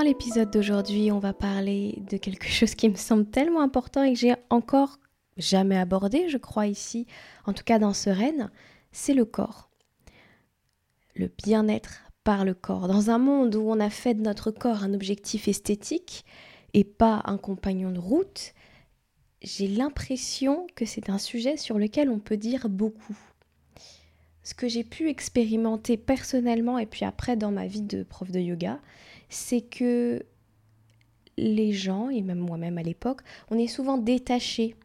Dans l'épisode d'aujourd'hui, on va parler de quelque chose qui me semble tellement important et que j'ai encore jamais abordé, je crois, ici, en tout cas dans Sereine, c'est le corps. Le bien-être par le corps. Dans un monde où on a fait de notre corps un objectif esthétique et pas un compagnon de route, j'ai l'impression que c'est un sujet sur lequel on peut dire beaucoup. Ce que j'ai pu expérimenter personnellement et puis après dans ma vie de prof de yoga, c'est que les gens, et même moi-même à l'époque, on est souvent détaché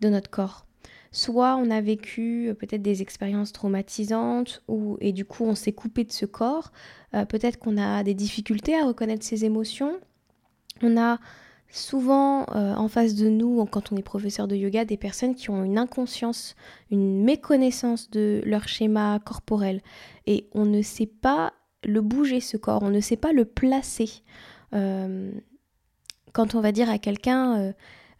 de notre corps. Soit on a vécu euh, peut-être des expériences traumatisantes ou, et du coup on s'est coupé de ce corps. Euh, peut-être qu'on a des difficultés à reconnaître ses émotions. On a souvent euh, en face de nous, quand on est professeur de yoga, des personnes qui ont une inconscience, une méconnaissance de leur schéma corporel. Et on ne sait pas le bouger ce corps, on ne sait pas le placer. Euh, quand on va dire à quelqu'un euh,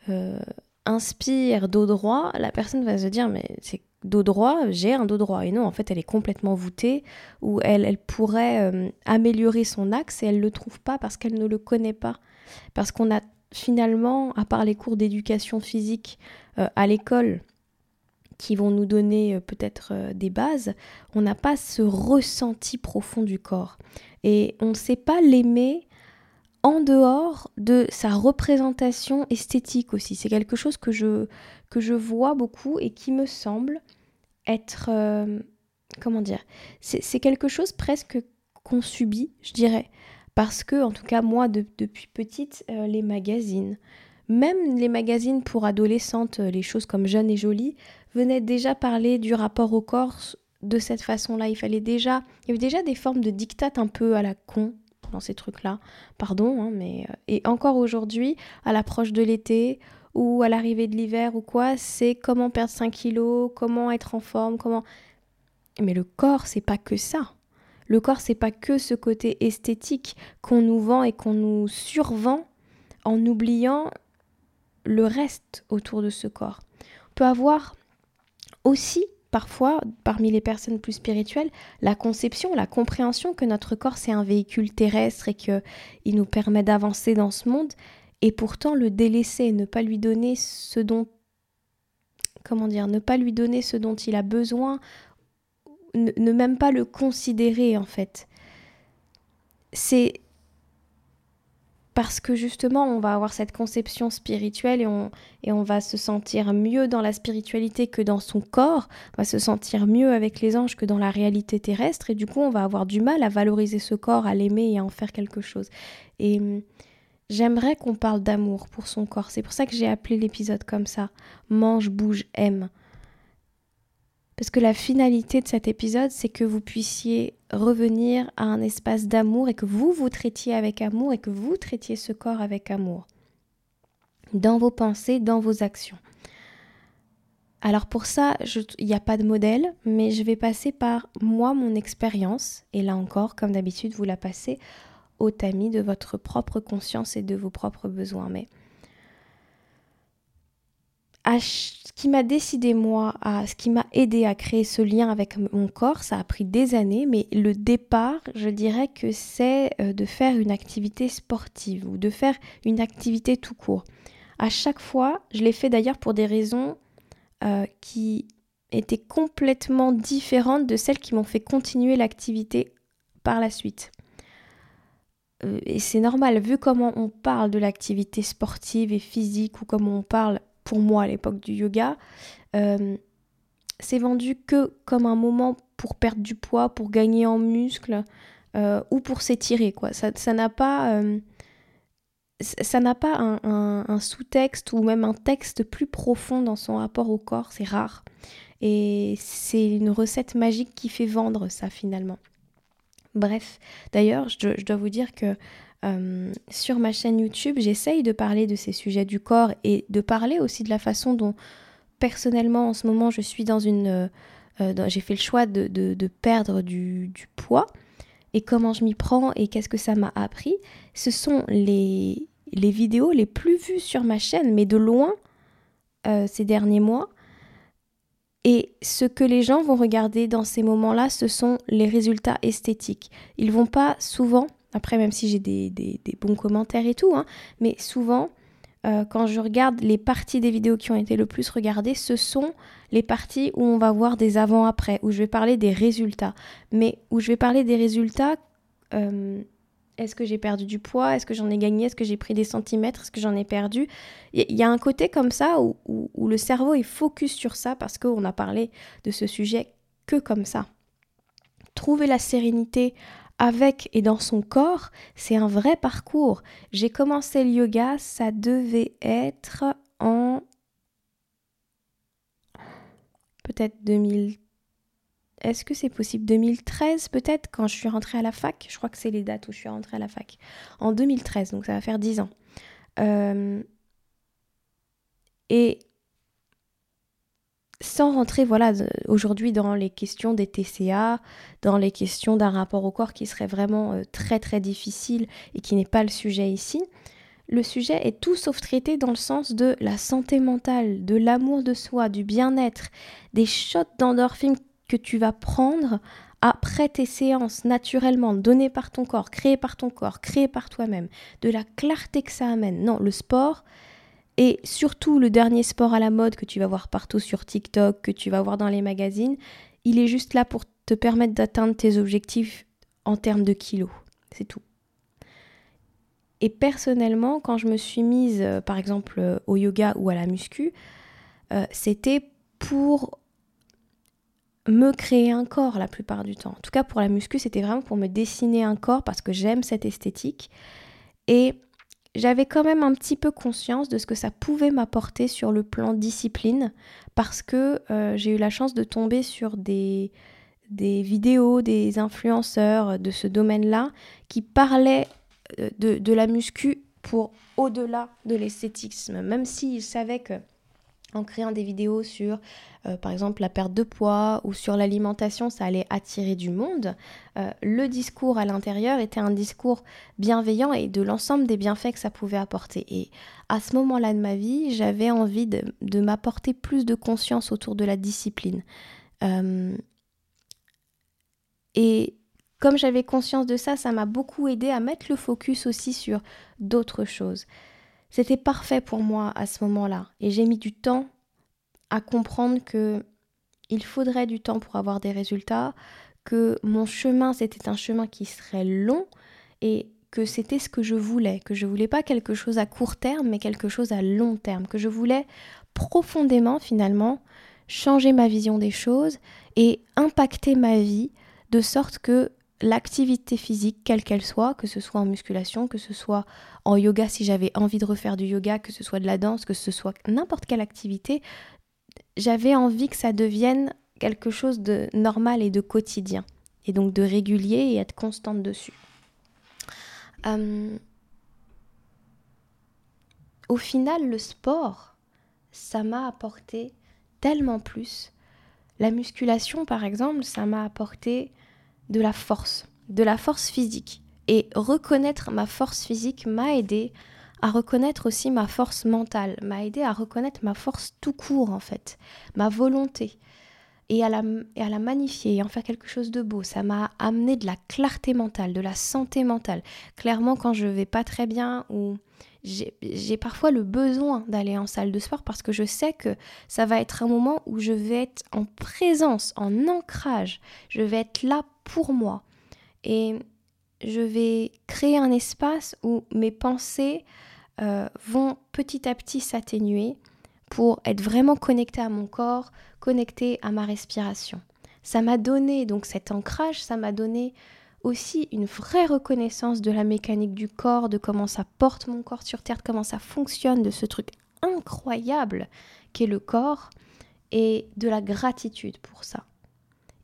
euh, inspire dos droit, la personne va se dire mais c'est dos droit, j'ai un dos droit. Et non, en fait, elle est complètement voûtée ou elle, elle pourrait améliorer son axe et elle ne le trouve pas parce qu'elle ne le connaît pas. Parce qu'on a finalement, à part les cours d'éducation physique à l'école, qui vont nous donner euh, peut-être euh, des bases, on n'a pas ce ressenti profond du corps. Et on ne sait pas l'aimer en dehors de sa représentation esthétique aussi. C'est quelque chose que je, que je vois beaucoup et qui me semble être... Euh, comment dire C'est quelque chose presque qu'on subit, je dirais. Parce que, en tout cas, moi, depuis petite, les magazines, même les magazines pour adolescentes, les choses comme Jeune et Jolie, venait déjà parler du rapport au corps de cette façon-là. Il fallait déjà, il y avait déjà des formes de dictat un peu à la con dans ces trucs-là. Pardon, hein, mais euh, et encore aujourd'hui, à l'approche de l'été ou à l'arrivée de l'hiver ou quoi, c'est comment perdre 5 kilos, comment être en forme, comment. Mais le corps, c'est pas que ça. Le corps, c'est pas que ce côté esthétique qu'on nous vend et qu'on nous survend en oubliant le reste autour de ce corps. On peut avoir aussi parfois, parmi les personnes plus spirituelles, la conception, la compréhension que notre corps c'est un véhicule terrestre et qu'il nous permet d'avancer dans ce monde, et pourtant le délaisser, ne pas lui donner ce dont, comment dire, ne pas lui donner ce dont il a besoin, ne, ne même pas le considérer en fait. C'est parce que justement on va avoir cette conception spirituelle et on, va se sentir mieux dans la spiritualité que dans son corps, on va se sentir mieux avec les anges que dans la réalité terrestre et du coup on va avoir du mal à valoriser ce corps, à l'aimer et à en faire quelque chose. Et hum, j'aimerais qu'on parle d'amour pour son corps, c'est pour ça que j'ai appelé l'épisode comme ça, mange, bouge, aime. Parce que la finalité de cet épisode, c'est que vous puissiez revenir à un espace d'amour et que vous vous traitiez avec amour et que vous traitiez ce corps avec amour. Dans vos pensées, dans vos actions. Alors pour ça, il n'y a pas de modèle, mais je vais passer par moi, mon expérience. Et là encore, comme d'habitude, vous la passez au tamis de votre propre conscience et de vos propres besoins. Mais ce qui m'a décidé moi, à ce qui m'a aidé à créer ce lien avec mon corps, ça a pris des années, mais le départ, je dirais que c'est euh, de faire une activité sportive ou de faire une activité tout court. À chaque fois, je l'ai fait d'ailleurs pour des raisons euh, qui étaient complètement différentes de celles qui m'ont fait continuer l'activité par la suite. Euh, et c'est normal, vu comment on parle de l'activité sportive et physique, ou comment on parle pour moi à l'époque du yoga, euh, c'est vendu que comme un moment pour perdre du poids, pour gagner en muscle euh, ou pour s'étirer. Ça n'a pas, ça n'a pas un sous-texte ou même un texte plus profond dans son rapport au corps, c'est rare. Et c'est une recette magique qui fait vendre ça finalement. Bref, d'ailleurs, je, dois vous dire que euh, sur ma chaîne YouTube, j'essaye de parler de ces sujets du corps et de parler aussi de la façon dont personnellement en ce moment je suis dans une... Euh, euh, j'ai fait le choix de, perdre du, poids et comment je m'y prends et qu'est-ce que ça m'a appris. Ce sont les, les, vidéos les plus vues sur ma chaîne, mais de loin ces derniers mois. Et ce que les gens vont regarder dans ces moments-là, ce sont les résultats esthétiques. Ils vont pas souvent, après même si j'ai des, bons commentaires et tout, hein, mais souvent, euh, quand je regarde les parties des vidéos qui ont été le plus regardées, ce sont les parties où on va voir des avant-après, où je vais parler des résultats. Mais où je vais parler des résultats euh, est-ce que j'ai perdu du poids? Est-ce que j'en ai gagné? Est-ce que j'ai pris des centimètres? Est-ce que j'en ai perdu? Il y a un côté comme ça où, où, le cerveau est focus sur ça parce qu'on a parlé de ce sujet que comme ça. Trouver la sérénité avec et dans son corps, c'est un vrai parcours. J'ai commencé le yoga, ça devait être en peut-être 2000 est-ce que c'est possible? 2013 peut-être quand je suis rentrée à la fac Je crois que c'est les dates où je suis rentrée à la fac. En 2013, donc ça va faire 10 ans. Euh, et sans rentrer voilà aujourd'hui dans les questions des TCA, dans les questions d'un rapport au corps qui serait vraiment euh, très très difficile et qui n'est pas le sujet ici. Le sujet est tout sauf traité dans le sens de la santé mentale, de l'amour de soi, du bien-être, des shots d'endorphine que tu vas prendre après tes séances naturellement données par ton corps, créées par ton corps, créées par toi-même, de la clarté que ça amène. Non, le sport, et surtout le dernier sport à la mode que tu vas voir partout sur TikTok, que tu vas voir dans les magazines, il est juste là pour te permettre d'atteindre tes objectifs en termes de kilos. C'est tout. Et personnellement, quand je me suis mise, euh, par exemple, euh, au yoga ou à la muscu, euh, c'était pour me créer un corps la plupart du temps. En tout cas, pour la muscu, c'était vraiment pour me dessiner un corps parce que j'aime cette esthétique. Et j'avais quand même un petit peu conscience de ce que ça pouvait m'apporter sur le plan discipline parce que euh, j'ai eu la chance de tomber sur des, des vidéos, des influenceurs de ce domaine-là qui parlaient euh, de, de la muscu pour au-delà de l'esthétisme, même s'ils savaient que en créant des vidéos sur, euh, par exemple, la perte de poids ou sur l'alimentation, ça allait attirer du monde, euh, le discours à l'intérieur était un discours bienveillant et de l'ensemble des bienfaits que ça pouvait apporter. Et à ce moment-là de ma vie, j'avais envie de, m'apporter plus de conscience autour de la discipline. Euh, et comme j'avais conscience de ça, ça m'a beaucoup aidé à mettre le focus aussi sur d'autres choses. C'était parfait pour moi à ce moment-là et j'ai mis du temps comprendre que il faudrait du temps pour avoir des résultats, que mon chemin c'était un chemin qui serait long et que c'était ce que je voulais, que je voulais pas quelque chose à court terme mais quelque chose à long terme, que je voulais profondément finalement changer ma vision des choses et impacter ma vie de sorte que l'activité physique, quelle qu'elle soit, que ce soit en musculation, que ce soit en yoga si j'avais envie de refaire du yoga, que ce soit de la danse, que ce soit n'importe quelle activité, j'avais envie que ça devienne quelque chose de normal et de quotidien, et donc de régulier et être constante dessus. Euh, au final, le sport, ça m'a apporté tellement plus. La musculation, par exemple, ça m'a apporté de la force, de la force physique. Et reconnaître ma force physique m'a aidé à reconnaître aussi ma force mentale, m'a aidé à reconnaître ma force tout court en fait, ma volonté. et à, la, et à la magnifier et en faire quelque chose de beau. Ça m'a amené de la clarté mentale, de la santé mentale. Clairement, quand je vais pas très bien ou j'ai parfois le besoin d'aller en salle de sport parce que je sais que ça va être un moment où je vais être en présence, en ancrage. Je vais être là pour moi. Et je vais créer un espace où mes pensées euh, vont petit à petit s'atténuer pour être vraiment connecté à mon corps, connecté à ma respiration. Ça m'a donné donc cet ancrage, ça m'a donné aussi une vraie reconnaissance de la mécanique du corps, de comment ça porte mon corps sur Terre, de comment ça fonctionne, de ce truc incroyable qu'est le corps, et de la gratitude pour ça.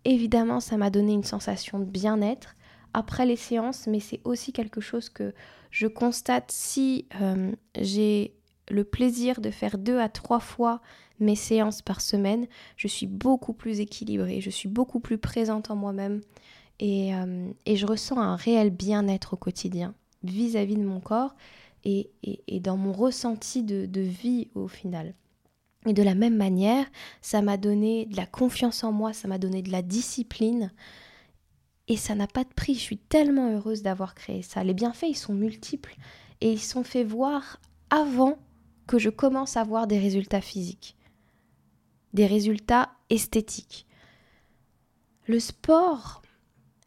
Évidemment, ça m'a donné une sensation de bien-être après les séances, mais c'est aussi quelque chose que je constate si euh, j'ai le plaisir de faire deux à trois fois mes séances par semaine, je suis beaucoup plus équilibrée, je suis beaucoup plus présente en moi-même et, euh, je ressens un réel bien-être au quotidien vis-à-vis de mon corps et, dans mon ressenti de, vie au final. Et de la même manière, ça m'a donné de la confiance en moi, ça m'a donné de la discipline. Et ça n'a pas de prix. Je suis tellement heureuse d'avoir créé ça. Les bienfaits, ils sont multiples. Et ils sont faits voir avant que je commence à voir des résultats physiques, des résultats esthétiques. Le sport,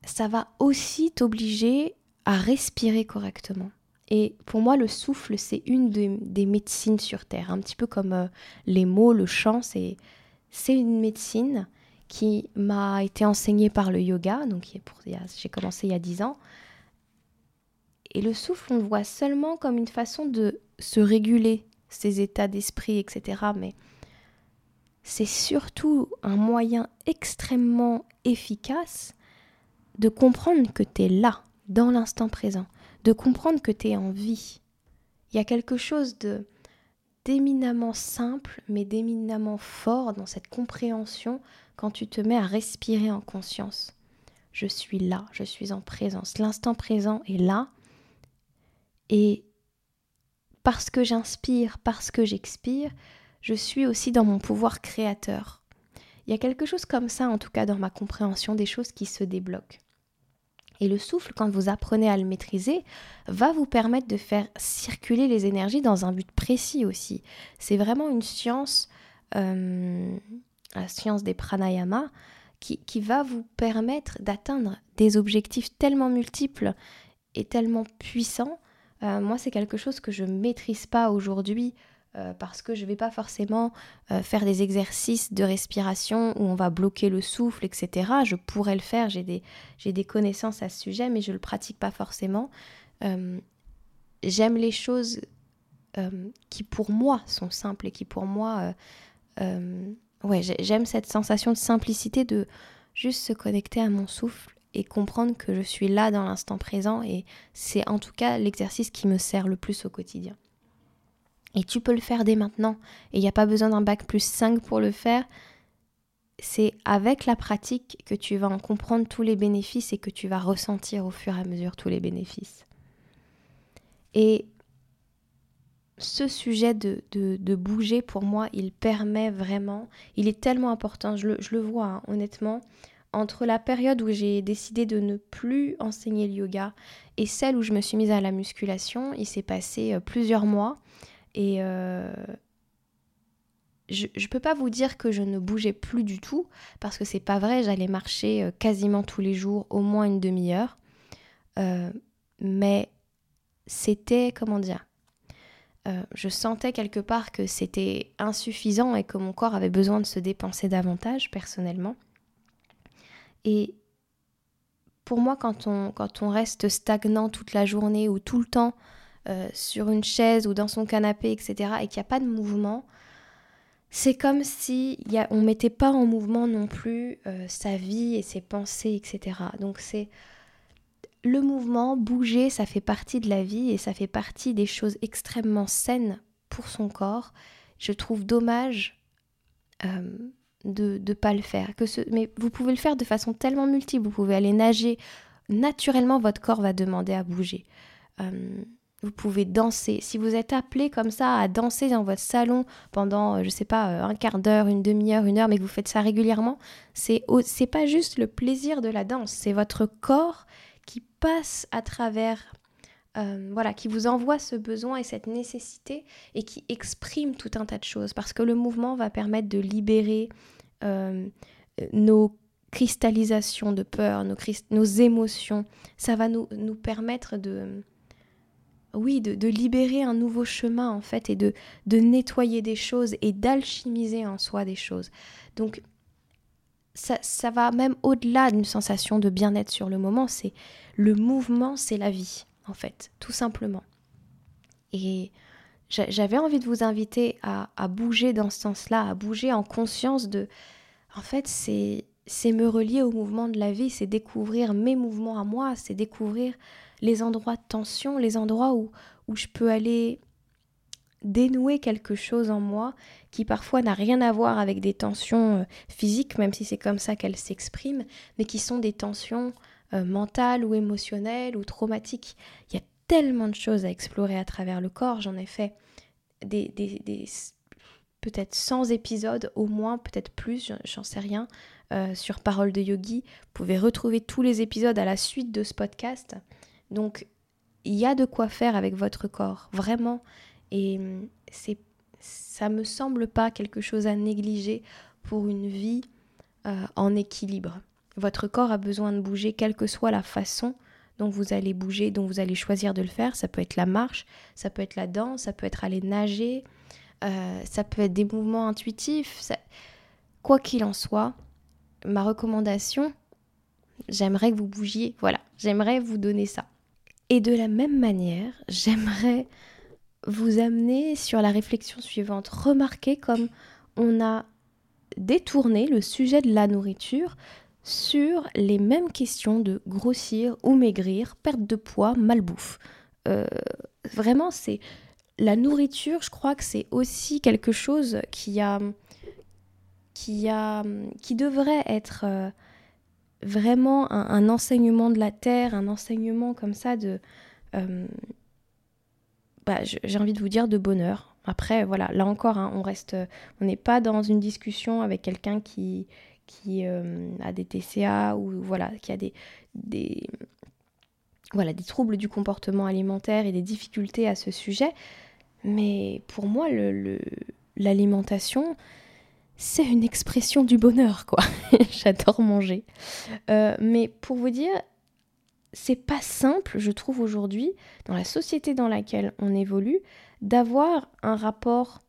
ça va aussi t'obliger à respirer correctement. Et pour moi, le souffle, c'est une des médecines sur Terre, un petit peu comme euh, les mots, le chant, c'est, c'est une médecine qui m'a été enseignée par le yoga, donc j'ai commencé il y a 10 ans. Et le souffle, on le voit seulement comme une façon de se réguler, ses états d'esprit, etc. Mais c'est surtout un moyen extrêmement efficace de comprendre que tu es là, dans l'instant présent, de comprendre que tu es en vie. Il y a quelque chose de d'éminemment simple, mais d'éminemment fort dans cette compréhension quand tu te mets à respirer en conscience. Je suis là, je suis en présence. L'instant présent est là. Et parce que j'inspire, parce que j'expire, je suis aussi dans mon pouvoir créateur. Il y a quelque chose comme ça, en tout cas dans ma compréhension des choses qui se débloquent. Et le souffle, quand vous apprenez à le maîtriser, va vous permettre de faire circuler les énergies dans un but précis aussi. C'est vraiment une science, euh, la science des pranayamas, qui, qui va vous permettre d'atteindre des objectifs tellement multiples et tellement puissants euh, moi, c'est quelque chose que je ne maîtrise pas aujourd'hui euh, parce que je ne vais pas forcément euh, faire des exercices de respiration où on va bloquer le souffle, etc. Je pourrais le faire, j'ai des, des, connaissances à ce sujet, mais je ne le pratique pas forcément. J'aime les choses qui pour moi sont simples et qui pour moi... ouais, j'aime cette sensation de simplicité de juste se connecter à mon souffle et comprendre que je suis là dans l'instant présent et c'est en tout cas l'exercice qui me sert le plus au quotidien. Et tu peux le faire dès maintenant et il n'y a pas besoin d'un bac plus 5 pour le faire. C'est avec la pratique que tu vas en comprendre tous les bénéfices et que tu vas ressentir au fur et à mesure tous les bénéfices. Et ce sujet de, bouger, pour moi, il permet vraiment, il est tellement important, je le, je le vois hein, honnêtement, entre la période où j'ai décidé de ne plus enseigner le yoga et celle où je me suis mise à la musculation, il s'est passé euh, plusieurs mois et euh, je ne peux pas vous dire que je ne bougeais plus du tout parce que c'est pas vrai, j'allais marcher euh, quasiment tous les jours, au moins une demi-heure. mais c'était, comment dire, je sentais quelque part que c'était insuffisant et que mon corps avait besoin de se dépenser davantage personnellement. Et pour moi, quand on, quand on reste stagnant toute la journée ou tout le temps euh, sur une chaise ou dans son canapé, etc., et qu'il n'y a pas de mouvement, c'est comme si on ne mettait pas en mouvement non plus euh, sa vie et ses pensées, etc. Donc c'est le mouvement, bouger, ça fait partie de la vie et ça fait partie des choses extrêmement saines pour son corps. Je trouve dommage euh, de ne pas le faire. Mais vous pouvez le faire de façon tellement multiple. Vous pouvez aller nager. Naturellement, votre corps va demander à bouger. Euh, vous pouvez danser. Si vous êtes appelé comme ça à danser dans votre salon pendant, euh, je sais pas, un quart d'heure, une demi-heure, une heure, mais que vous faites ça régulièrement, c'est c'est pas juste le plaisir de la danse, c'est votre corps qui passe à travers, euh, voilà, qui vous envoie ce besoin et cette nécessité et qui exprime tout un tas de choses. Parce que le mouvement va permettre de libérer nos cristallisations de peur, nos, nos émotions. Ça va nous, nous permettre de oui, de, libérer un nouveau chemin en fait et de, de nettoyer des choses et d'alchimiser en soi des choses. Donc ça, va même au-delà d'une sensation de bien-être sur le moment, c'est le mouvement, c'est la vie en fait, tout simplement. Et j'avais envie de vous inviter à, à bouger dans ce sens-là, à bouger en conscience de, en fait, c'est c'est me relier au mouvement de la vie, c'est découvrir mes mouvements à moi, c'est découvrir les endroits de tension, les endroits où, où je peux aller dénouer quelque chose en moi qui parfois n'a rien à voir avec des tensions euh, physiques, même si c'est comme ça qu'elles s'expriment, mais qui sont des tensions euh, mentales ou émotionnelles ou traumatiques. Il y a tellement de choses à explorer à travers le corps, j'en ai fait des, des, peut-être 100 épisodes au moins, peut-être plus, j'en sais rien, euh, sur Parole de Yogi. Vous pouvez retrouver tous les épisodes à la suite de ce podcast. Donc, il y a de quoi faire avec votre corps, vraiment. Et hum, c'est, ça me semble pas quelque chose à négliger pour une vie euh, en équilibre. Votre corps a besoin de bouger, quelle que soit la façon dont vous allez bouger, dont vous allez choisir de le faire. Ça peut être la marche, ça peut être la danse, ça peut être aller nager, euh, ça peut être des mouvements intuitifs. Quoi qu'il en soit, ma recommandation, j'aimerais que vous bougiez. Voilà, j'aimerais vous donner ça. Et de la même manière, j'aimerais vous amener sur la réflexion suivante. Remarquez comme on a détourné le sujet de la nourriture sur les mêmes questions de grossir ou maigrir, perte de poids, malbouffe. Euh, vraiment, c'est la nourriture, je crois que c'est aussi quelque chose qui a, qui a, qui devrait être euh, vraiment un, enseignement de la terre, un enseignement comme ça de, euh, bah, j'ai envie de vous dire de bonheur. Après, voilà, là encore, hein, on reste, on n'est pas dans une discussion avec quelqu'un qui, qui euh, a des TCA ou voilà, qui a des, des, voilà, des troubles du comportement alimentaire et des difficultés à ce sujet. Mais pour moi, l'alimentation, c'est une expression du bonheur, quoi. J'adore manger. Euh, mais pour vous dire, c'est pas simple, je trouve aujourd'hui, dans la société dans laquelle on évolue, d'avoir un rapport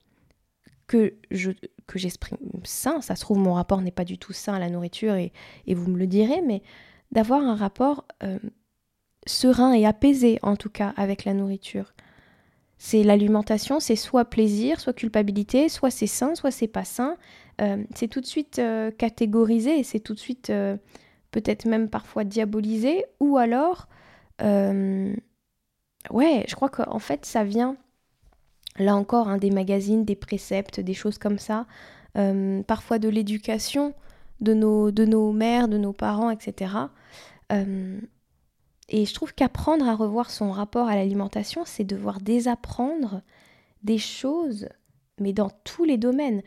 que je j'exprime sain. Ça se trouve, mon rapport n'est pas du tout sain à la nourriture et, et vous me le direz, mais d'avoir un rapport euh, serein et apaisé, en tout cas, avec la nourriture. C'est l'alimentation, c'est soit plaisir, soit culpabilité, soit c'est sain, soit c'est pas sain. Euh, c'est tout de suite euh, catégorisé c'est tout de suite peut-être même parfois diabolisé. Ou alors, ouais, je crois qu'en fait ça vient, là encore, hein, des magazines, des préceptes, des choses comme ça, parfois de l'éducation de nos, de nos mères, de nos parents, etc. Et je trouve qu'apprendre à revoir son rapport à l'alimentation, c'est devoir désapprendre des choses, mais dans tous les domaines.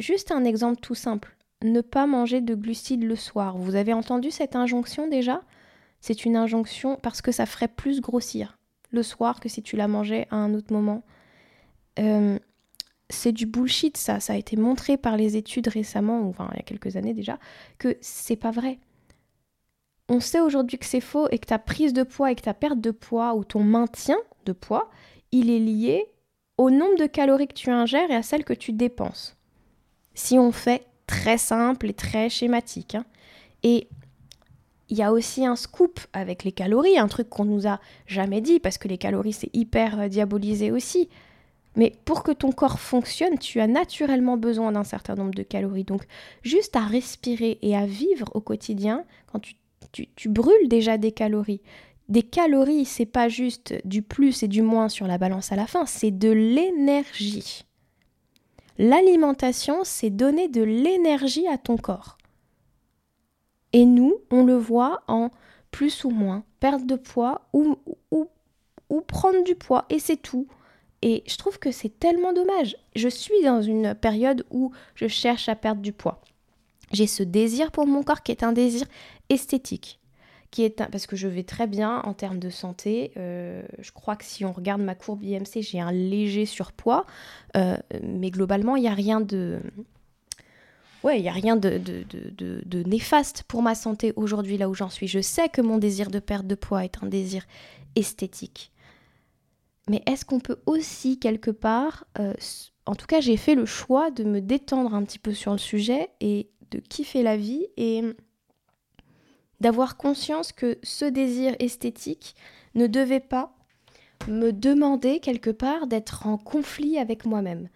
Juste un exemple tout simple. Ne pas manger de glucides le soir. Vous avez entendu cette injonction déjà? C'est une injonction parce que ça ferait plus grossir le soir que si tu la mangeais à un autre moment. Euh, c'est du bullshit ça, ça a été montré par les études récemment, ou enfin il y a quelques années déjà, que c'est pas vrai on sait aujourd'hui que c'est faux et que ta prise de poids et que ta perte de poids ou ton maintien de poids, il est lié au nombre de calories que tu ingères et à celles que tu dépenses. Si on fait très simple et très schématique. Hein. Et il y a aussi un scoop avec les calories, un truc qu'on nous a jamais dit parce que les calories c'est hyper euh, diabolisé aussi. Mais pour que ton corps fonctionne, tu as naturellement besoin d'un certain nombre de calories. Donc juste à respirer et à vivre au quotidien, quand tu tu, brûles déjà des calories. Des calories, c'est pas juste du plus et du moins sur la balance à la fin, c'est de l'énergie. L'alimentation, c'est donner de l'énergie à ton corps. Et nous, on le voit en plus ou moins perte de poids ou, ou, ou prendre du poids et c'est tout. Et je trouve que c'est tellement dommage. Je suis dans une période où je cherche à perdre du poids. J'ai ce désir pour mon corps qui est un désir esthétique. Parce que je vais très bien en termes de santé. Euh, je crois que si on regarde ma courbe IMC, j'ai un léger surpoids. Euh, mais globalement, il n'y a rien de. Ouais, il n'y a rien de, de, néfaste pour ma santé aujourd'hui, là où j'en suis. Je sais que mon désir de perte de poids est un désir esthétique. Mais est-ce qu'on peut aussi, quelque part, euh, en tout cas j'ai fait le choix de me détendre un petit peu sur le sujet et de kiffer la vie et d'avoir conscience que ce désir esthétique ne devait pas me demander quelque part d'être en conflit avec moi-même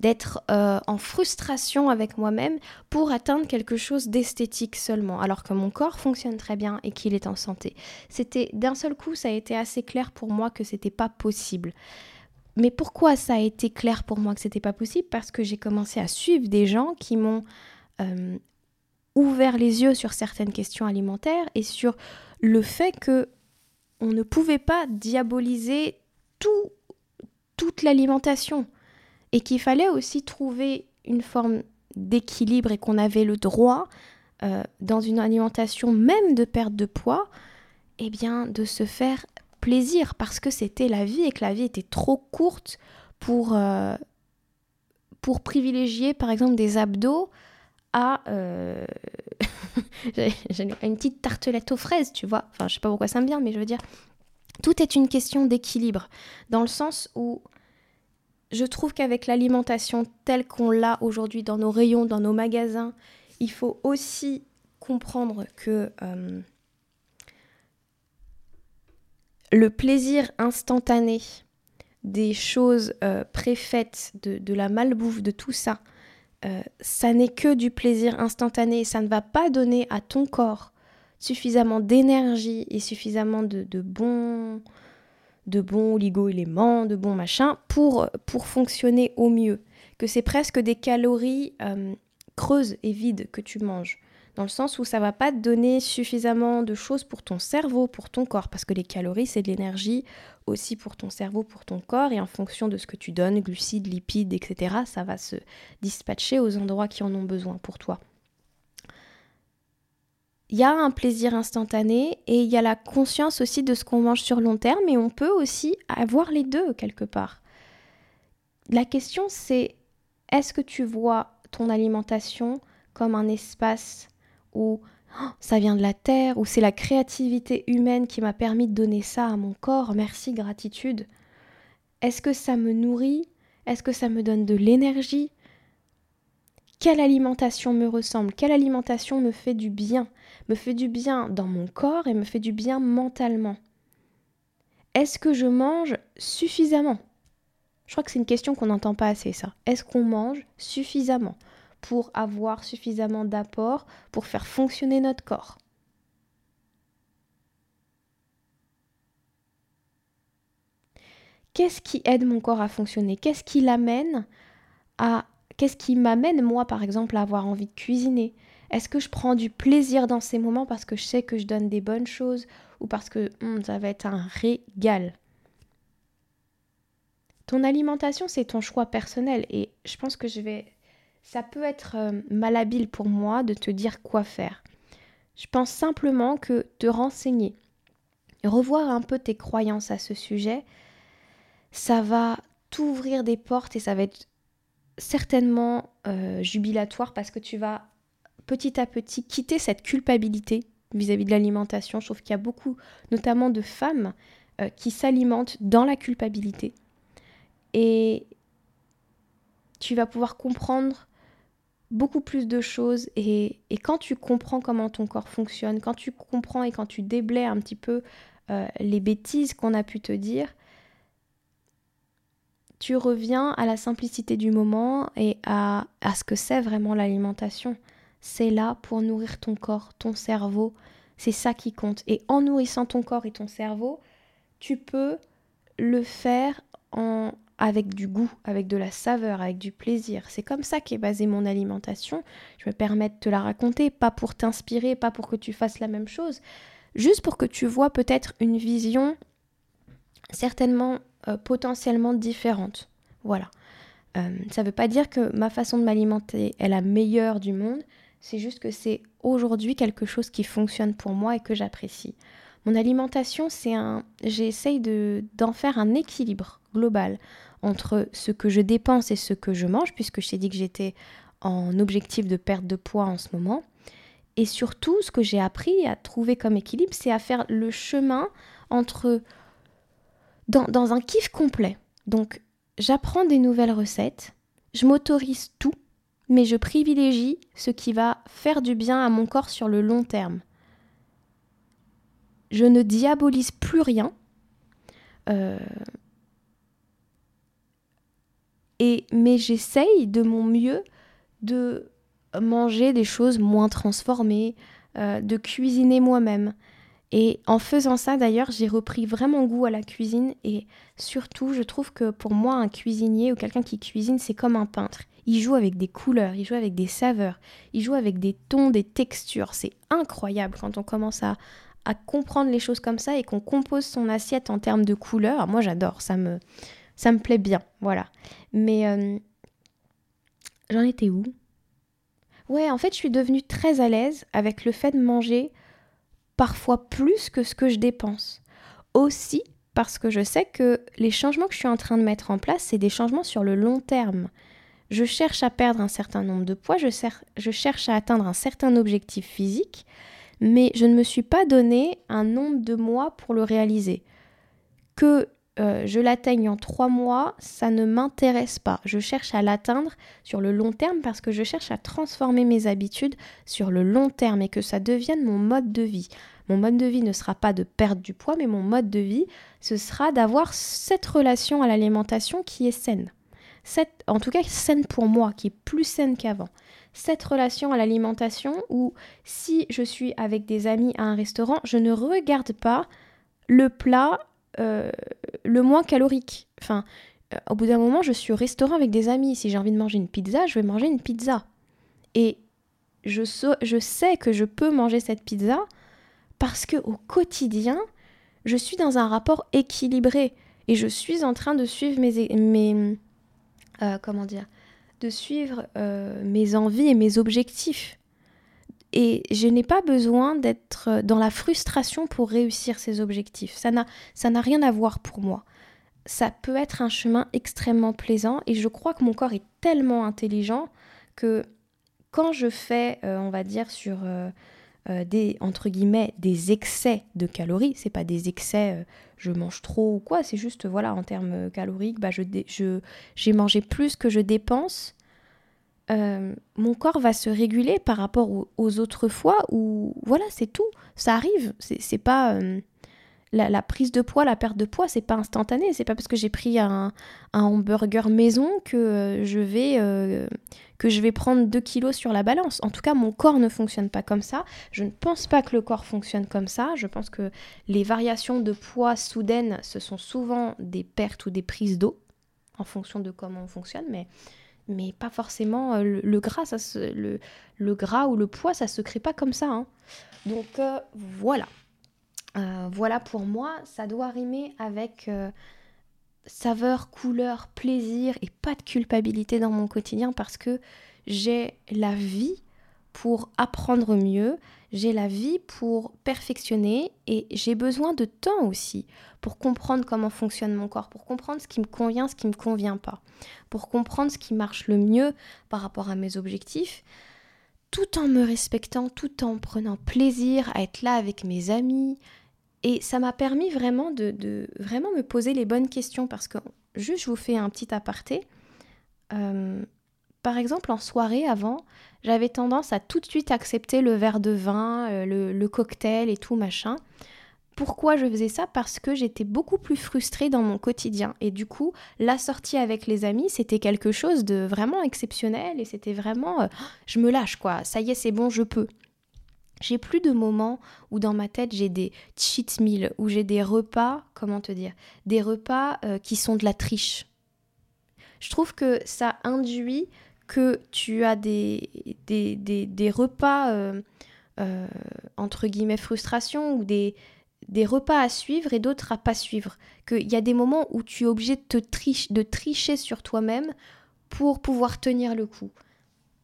d'être euh, en frustration avec moi-même pour atteindre quelque chose d'esthétique seulement, alors que mon corps fonctionne très bien et qu'il est en santé. C'était d'un seul coup, ça a été assez clair pour moi que c'était pas possible. Mais pourquoi ça a été clair pour moi que c'était pas possible? Parce que j'ai commencé à suivre des gens qui m'ont euh, ouvert les yeux sur certaines questions alimentaires et sur le fait que on ne pouvait pas diaboliser tout, toute l'alimentation et qu'il fallait aussi trouver une forme d'équilibre et qu'on avait le droit, euh, dans une alimentation même de perte de poids, eh bien de se faire plaisir parce que c'était la vie et que la vie était trop courte pour, euh, pour privilégier par exemple des abdos à euh, une petite tartelette aux fraises, tu vois. Enfin, je sais pas pourquoi ça me vient, mais je veux dire, tout est une question d'équilibre, dans le sens où je trouve qu'avec l'alimentation telle qu'on l'a aujourd'hui dans nos rayons, dans nos magasins, il faut aussi comprendre que euh, le plaisir instantané des choses euh, préfaites, de, la malbouffe, de tout ça, euh, ça n'est que du plaisir instantané. Ça ne va pas donner à ton corps suffisamment d'énergie et suffisamment de, de bons de bons oligo-éléments, de bons machins, pour, pour fonctionner au mieux. Que c'est presque des calories euh, creuses et vides que tu manges. Dans le sens où ça va pas te donner suffisamment de choses pour ton cerveau, pour ton corps. Parce que les calories, c'est de l'énergie aussi pour ton cerveau, pour ton corps. Et en fonction de ce que tu donnes, glucides, lipides, etc., ça va se dispatcher aux endroits qui en ont besoin pour toi il y a un plaisir instantané et il y a la conscience aussi de ce qu'on mange sur long terme et on peut aussi avoir les deux quelque part. La question c'est est-ce que tu vois ton alimentation comme un espace où oh, ça vient de la terre, où c'est la créativité humaine qui m'a permis de donner ça à mon corps, merci, gratitude. Est-ce que ça me nourrit? Est-ce que ça me donne de l'énergie? Quelle alimentation me ressemble, quelle alimentation me fait du bien, me fait du bien dans mon corps et me fait du bien mentalement. Est-ce que je mange suffisamment? Je crois que c'est une question qu'on n'entend pas assez ça. Est-ce qu'on mange suffisamment? Pour avoir suffisamment d'apport pour faire fonctionner notre corps. Qu'est-ce qui aide mon corps à fonctionner? Qu'est-ce qui l'amène à Qu'est-ce qui m'amène, moi, par exemple, à avoir envie de cuisiner? Est-ce que je prends du plaisir dans ces moments parce que je sais que je donne des bonnes choses ou parce que hum, ça va être un régal? Ton alimentation, c'est ton choix personnel et je pense que je vais... Ça peut être euh, malhabile pour moi de te dire quoi faire. Je pense simplement que te renseigner, revoir un peu tes croyances à ce sujet, ça va t'ouvrir des portes et ça va être certainement euh, jubilatoire parce que tu vas petit à petit quitter cette culpabilité vis-à-vis de l'alimentation. Je trouve qu'il y a beaucoup, notamment de femmes, euh, qui s'alimentent dans la culpabilité. Et tu vas pouvoir comprendre beaucoup plus de choses. Et, quand tu comprends comment ton corps fonctionne, quand tu comprends et quand tu déblais un petit peu euh, les bêtises qu'on a pu te dire, tu reviens à la simplicité du moment et à, à ce que c'est vraiment l'alimentation. C'est là pour nourrir ton corps, ton cerveau. C'est ça qui compte. Et en nourrissant ton corps et ton cerveau, tu peux le faire en, avec du goût, avec de la saveur, avec du plaisir. C'est comme ça qu'est basée mon alimentation. Je me permets de te la raconter, pas pour t'inspirer, pas pour que tu fasses la même chose, juste pour que tu vois peut-être une vision certainement euh, potentiellement différentes. Voilà. Euh, ça ne veut pas dire que ma façon de m'alimenter est la meilleure du monde, c'est juste que c'est aujourd'hui quelque chose qui fonctionne pour moi et que j'apprécie. Mon alimentation, c'est un. J'essaye de, d'en faire un équilibre global entre ce que je dépense et ce que je mange, puisque je t'ai dit que j'étais en objectif de perte de poids en ce moment. Et surtout, ce que j'ai appris à trouver comme équilibre, c'est à faire le chemin entre. dans, dans un kiff complet. Donc, j'apprends des nouvelles recettes, je m'autorise tout, mais je privilégie ce qui va faire du bien à mon corps sur le long terme je ne diabolise plus rien. Euh, et, mais j'essaye de mon mieux de manger des choses moins transformées, euh, de cuisiner moi-même. Et en faisant ça, d'ailleurs, j'ai repris vraiment goût à la cuisine et surtout, je trouve que pour moi, un cuisinier ou quelqu'un qui cuisine, c'est comme un peintre. Il joue avec des couleurs, il joue avec des saveurs, il joue avec des tons, des textures. C'est incroyable quand on commence à, à comprendre les choses comme ça et qu'on compose son assiette en termes de couleurs. Moi, j'adore, ça me, ça me plaît bien, voilà. Mais euh, j'en étais où? Ouais, en fait, je suis devenue très à l'aise avec le fait de manger parfois plus que ce que je dépense. Aussi parce que je sais que les changements que je suis en train de mettre en place, c'est des changements sur le long terme. Je cherche à perdre un certain nombre de poids, je, je cherche à atteindre un certain objectif physique, mais je ne me suis pas donné un nombre de mois pour le réaliser. Que euh, je l'atteigne en trois mois, ça ne m'intéresse pas. Je cherche à l'atteindre sur le long terme parce que je cherche à transformer mes habitudes sur le long terme et que ça devienne mon mode de vie. Mon mode de vie ne sera pas de perdre du poids, mais mon mode de vie, ce sera d'avoir cette relation à l'alimentation qui est saine. Cette, en tout cas saine pour moi, qui est plus saine qu'avant cette relation à l'alimentation où si je suis avec des amis à un restaurant, je ne regarde pas le plat euh, le moins calorique. Enfin, euh, au bout d'un moment, je suis au restaurant avec des amis. Si j'ai envie de manger une pizza, je vais manger une pizza. Et je, je sais que je peux manger cette pizza parce que au quotidien, je suis dans un rapport équilibré et je suis en train de suivre mes, mes euh, comment dire de suivre mes envies et mes objectifs. Et je n'ai pas besoin d'être dans la frustration pour réussir ces objectifs. Ça n'a, ça n'a rien à voir pour moi. Ça peut être un chemin extrêmement plaisant et je crois que mon corps est tellement intelligent que quand je fais, euh, on va dire, sur euh, des, entre guillemets, des excès de calories, c'est pas des excès je mange trop ou quoi, c'est juste, voilà, en termes caloriques, bah, je, je, j'ai mangé plus que je dépense, euh, mon corps va se réguler par rapport aux, autres fois où, voilà, c'est tout, ça arrive, c'est pas... Euh, la, prise de poids, la perte de poids, c'est pas instantané. C'est pas parce que j'ai pris un, hamburger maison que euh, je vais que je vais prendre 2 kilos sur la balance. En tout cas, mon corps ne fonctionne pas comme ça. Je ne pense pas que le corps fonctionne comme ça. Je pense que les variations de poids soudaines, ce sont souvent des pertes ou des prises d'eau en fonction de comment on fonctionne. Mais mais pas forcément euh, le, gras, ça le, le, gras ou le poids, ça se crée pas comme ça. Hein. Donc euh, voilà. Euh, voilà pour moi, ça doit rimer avec saveur, couleur, plaisir et pas de culpabilité dans mon quotidien parce que j'ai la vie pour apprendre mieux, j'ai la vie pour perfectionner et j'ai besoin de temps aussi pour comprendre comment fonctionne mon corps, pour comprendre ce qui me convient, ce qui ne me convient pas, pour comprendre ce qui marche le mieux par rapport à mes objectifs, tout en me respectant, tout en prenant plaisir à être là avec mes amis. Et ça m'a permis vraiment de, vraiment me poser les bonnes questions parce que juste je vous fais un petit aparté. Euh, par exemple, en soirée avant, j'avais tendance à tout de suite accepter le verre de vin, euh, le, cocktail et tout machin. Pourquoi je faisais ça? Parce que j'étais beaucoup plus frustrée dans mon quotidien. Et du coup, la sortie avec les amis, c'était quelque chose de vraiment exceptionnel et c'était vraiment... Euh, je me lâche quoi, ça y est, c'est bon, je peux. J'ai plus de moments où dans ma tête j'ai des cheat meals, où j'ai des repas, comment te dire, des repas euh, qui sont de la triche. Je trouve que ça induit que tu as des, des, des, repas, euh, euh, entre guillemets, frustration ou des, des repas à suivre et d'autres à pas suivre. Qu'il y a des moments où tu es obligé de, te tricher, de tricher sur toi-même pour pouvoir tenir le coup.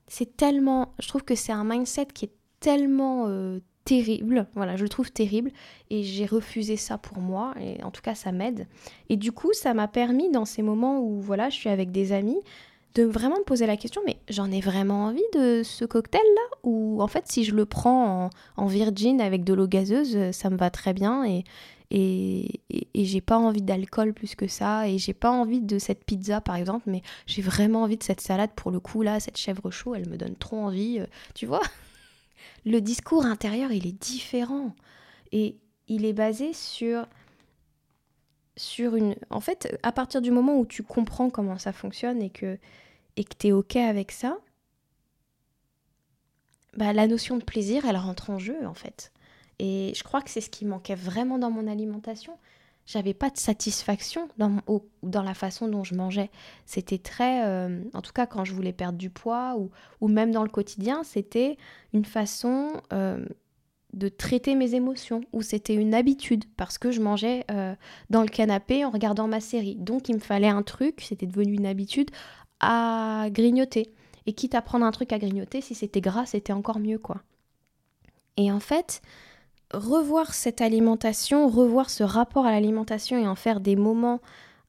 C'est tellement. Je trouve que c'est un mindset qui est tellement euh, terrible. Voilà, je le trouve terrible. Et j'ai refusé ça pour moi. Et en tout cas, ça m'aide. Et du coup, ça m'a permis, dans ces moments où voilà, je suis avec des amis, de vraiment me poser la question, mais j'en ai vraiment envie de ce cocktail-là Ou en fait, si je le prends en, virgin avec de l'eau gazeuse, ça me va très bien et, et, et, j'ai pas envie d'alcool plus que ça et j'ai pas envie de cette pizza par exemple, mais j'ai vraiment envie de cette salade. Pour le coup là, cette chèvre chaud, elle me donne trop envie, euh, tu vois. Le discours intérieur, il est différent et il est basé sur sur une en fait à partir du moment où tu comprends comment ça fonctionne et que et que tu es OK avec ça, bah, la notion de plaisir, elle rentre en jeu en fait. Et je crois que c'est ce qui manquait vraiment dans mon alimentation. J'avais pas de satisfaction dans, dans la façon dont je mangeais. C'était très, euh, en tout cas quand je voulais perdre du poids ou, ou même dans le quotidien, c'était une façon euh, de traiter mes émotions ou c'était une habitude parce que je mangeais euh, dans le canapé en regardant ma série. Donc il me fallait un truc, c'était devenu une habitude à grignoter. Et quitte à prendre un truc à grignoter, si c'était gras, c'était encore mieux, quoi. Et en fait, revoir cette alimentation, revoir ce rapport à l'alimentation et en faire des moments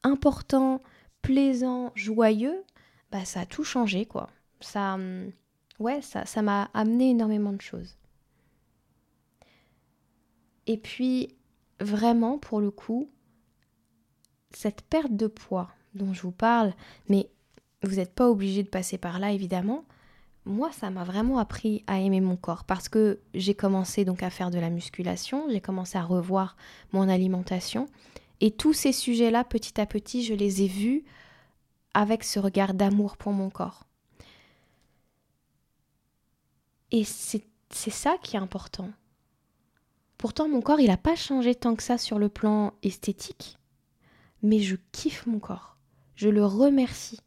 importants, plaisants, joyeux, bah ça a tout changé, quoi. Ça, hum, ouais, ça, ça m'a amené énormément de choses. Et puis, vraiment, pour le coup, cette perte de poids dont je vous parle, mais vous n'êtes pas obligé de passer par là, évidemment. Moi, ça m'a vraiment appris à aimer mon corps parce que j'ai commencé donc à faire de la musculation, j'ai commencé à revoir mon alimentation et tous ces sujets-là, petit à petit, je les ai vus avec ce regard d'amour pour mon corps. Et c'est ça qui est important. Pourtant, mon corps, il n'a pas changé tant que ça sur le plan esthétique, mais je kiffe mon corps. Je le remercie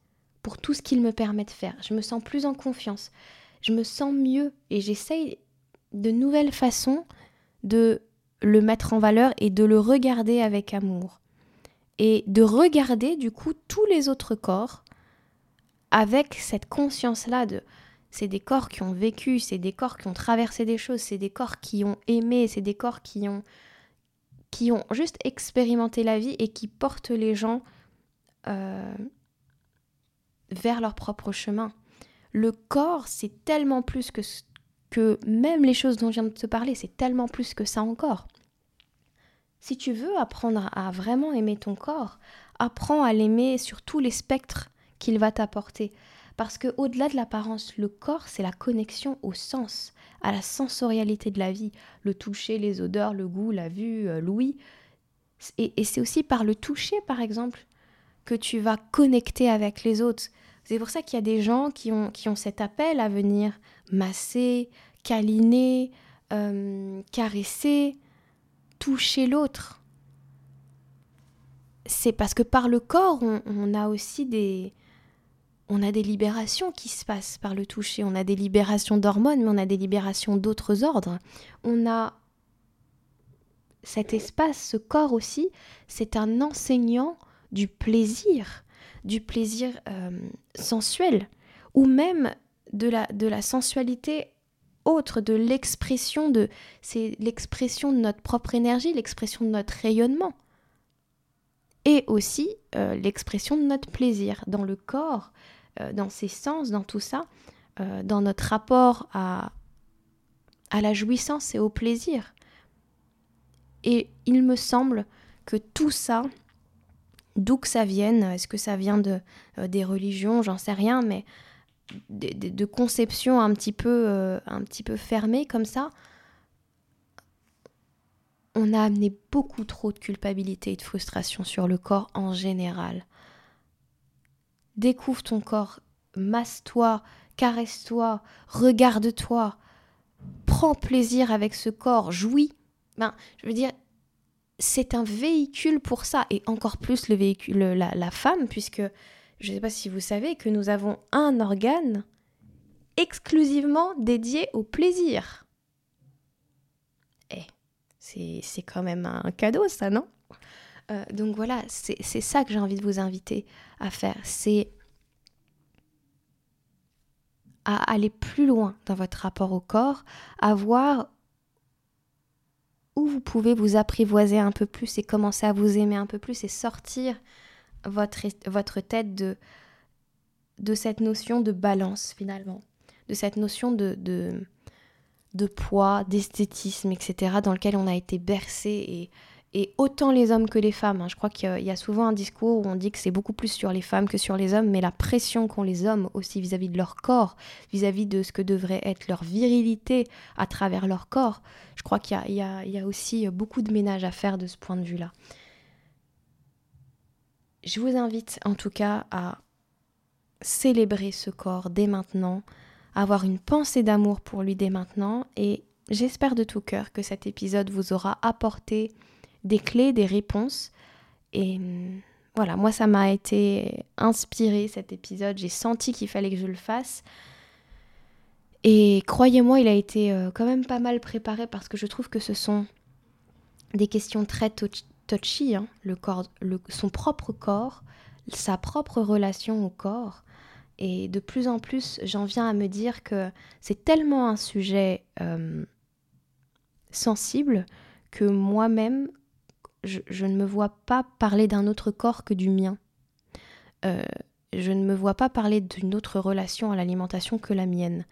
pour tout ce qu'il me permet de faire. Je me sens plus en confiance, je me sens mieux et j'essaye de nouvelles façons de le mettre en valeur et de le regarder avec amour. Et de regarder du coup tous les autres corps avec cette conscience-là de c'est des corps qui ont vécu, c'est des corps qui ont traversé des choses, c'est des corps qui ont aimé, c'est des corps qui ont qui ont juste expérimenté la vie et qui portent les gens euh, vers leur propre chemin. Le corps, c'est tellement plus que, que même les choses dont je viens de te parler, c'est tellement plus que ça encore. Si tu veux apprendre à vraiment aimer ton corps, apprends à l'aimer sur tous les spectres qu'il va t'apporter. Parce que au-delà de l'apparence, le corps, c'est la connexion au sens, à la sensorialité de la vie, le toucher, les odeurs, le goût, la vue, euh, l'ouïe. Et, et c'est aussi par le toucher, par exemple, que tu vas connecter avec les autres. C'est pour ça qu'il y a des gens qui ont, qui ont cet appel à venir masser, câliner, euh, caresser, toucher l'autre. C'est parce que par le corps, on, a aussi des, on a des libérations qui se passent par le toucher. On a des libérations d'hormones, mais on a des libérations d'autres ordres. On a cet espace, ce corps aussi, c'est un enseignant du plaisir du plaisir euh, sensuel ou même de la, de la sensualité autre, de l'expression de... C'est l'expression de notre propre énergie, l'expression de notre rayonnement. Et aussi euh, l'expression de notre plaisir dans le corps, euh, dans ses sens, dans tout ça, dans notre rapport à, à la jouissance et au plaisir. Et il me semble que tout ça, d'où que ça vienne, est-ce que ça vient de, euh, des religions, j'en sais rien, mais de, conceptions un petit, peu, euh, un petit peu fermées comme ça, on a amené beaucoup trop de culpabilité et de frustration sur le corps en général. Découvre ton corps, masse-toi, caresse-toi, regarde-toi, prends plaisir avec ce corps, jouis. Ben, je veux dire, c'est un véhicule pour ça, et encore plus le véhicule, la, femme, puisque je ne sais pas si vous savez que nous avons un organe exclusivement dédié au plaisir. Eh, C'est quand même un cadeau, ça, non? Euh, Donc voilà, c'est ça que j'ai envie de vous inviter à faire. C'est à aller plus loin dans votre rapport au corps, à voir vous pouvez vous apprivoiser un peu plus et commencer à vous aimer un peu plus et sortir votre, votre tête de, de cette notion de balance finalement, de cette notion de, de, de poids, d'esthétisme, etc., dans lequel on a été bercé et et autant les hommes que les femmes. Hein. Je crois qu'il y a souvent un discours où on dit que c'est beaucoup plus sur les femmes que sur les hommes, mais la pression qu'ont les hommes aussi vis-à-vis de leur corps, vis-à-vis de ce que devrait être leur virilité à travers leur corps, je crois qu'il y, y, a aussi beaucoup de ménage à faire de ce point de vue-là. Je vous invite en tout cas à célébrer ce corps dès maintenant, à avoir une pensée d'amour pour lui dès maintenant, et j'espère de tout cœur que cet épisode vous aura apporté des clés, des réponses. Et hum, voilà, moi ça m'a été inspiré cet épisode, j'ai senti qu'il fallait que je le fasse. Et croyez-moi, il a été euh, quand même pas mal préparé parce que je trouve que ce sont des questions très touchy, hein. son propre corps, sa propre relation au corps. Et de plus en plus, j'en viens à me dire que c'est tellement un sujet euh, sensible que moi-même, je, ne me vois pas parler d'un autre corps que du mien. Euh, je ne me vois pas parler d'une autre relation à l'alimentation que la mienne.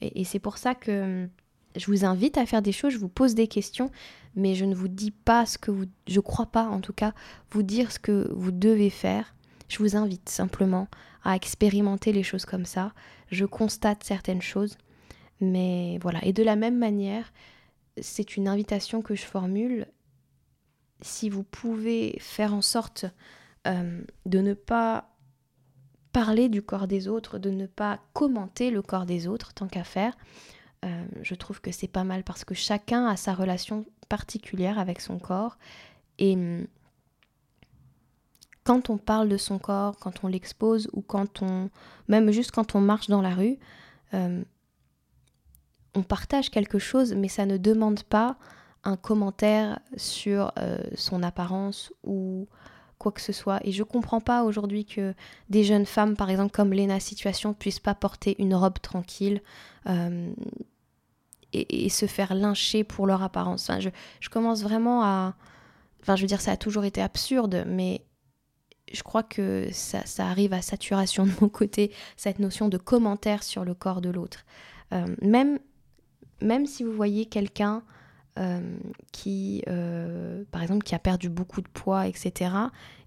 Et, c'est pour ça que hum, je vous invite à faire des choses, je vous pose des questions, mais je ne vous dis pas ce que vous... Je crois pas en tout cas vous dire ce que vous devez faire. Je vous invite simplement à expérimenter les choses comme ça. Je constate certaines choses, mais voilà. Et de la même manière, c'est une invitation que je formule si vous pouvez faire en sorte euh, de ne pas parler du corps des autres, de ne pas commenter le corps des autres tant qu'à faire, euh, je trouve que c'est pas mal parce que chacun a sa relation particulière avec son corps et hum, quand on parle de son corps, quand on l'expose ou quand on, même juste quand on marche dans la rue, euh, on partage quelque chose, mais ça ne demande pas un commentaire sur euh, son apparence ou quoi que ce soit. Et je comprends pas aujourd'hui que des jeunes femmes, par exemple comme Lena Situation, puissent pas porter une robe tranquille euh, et, se faire lyncher pour leur apparence. Enfin, je, je, commence vraiment à... Enfin, je veux dire, ça a toujours été absurde, mais je crois que ça, ça arrive à saturation de mon côté, cette notion de commentaire sur le corps de l'autre. Euh, même, même si vous voyez quelqu'un euh, qui, euh, par exemple, qui a perdu beaucoup de poids, etc.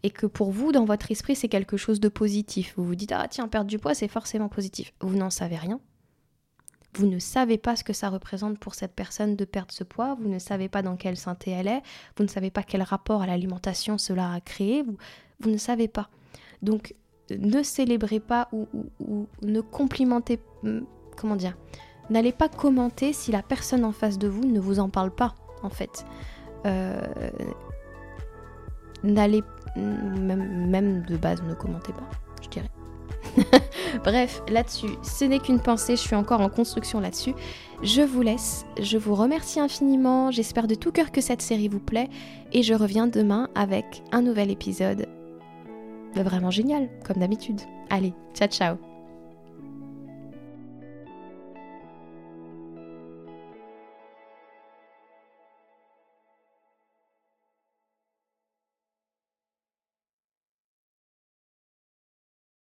Et que pour vous, dans votre esprit, c'est quelque chose de positif. Vous vous dites, ah tiens, perdre du poids, c'est forcément positif. Vous n'en savez rien. Vous ne savez pas ce que ça représente pour cette personne de perdre ce poids, vous ne savez pas dans quelle santé elle est, vous ne savez pas quel rapport à l'alimentation cela a créé, vous, ne savez pas. Donc ne célébrez pas ou, ou ne complimentez, hmm, comment dire, N'allez pas commenter si la personne en face de vous ne vous en parle pas, en fait. Euh, n'allez même, de base ne commentez pas, je dirais. Bref, là-dessus, ce n'est qu'une pensée, je suis encore en construction là-dessus. Je vous laisse, je vous remercie infiniment, j'espère de tout cœur que cette série vous plaît et je reviens demain avec un nouvel épisode vraiment génial, comme d'habitude. Allez, ciao ciao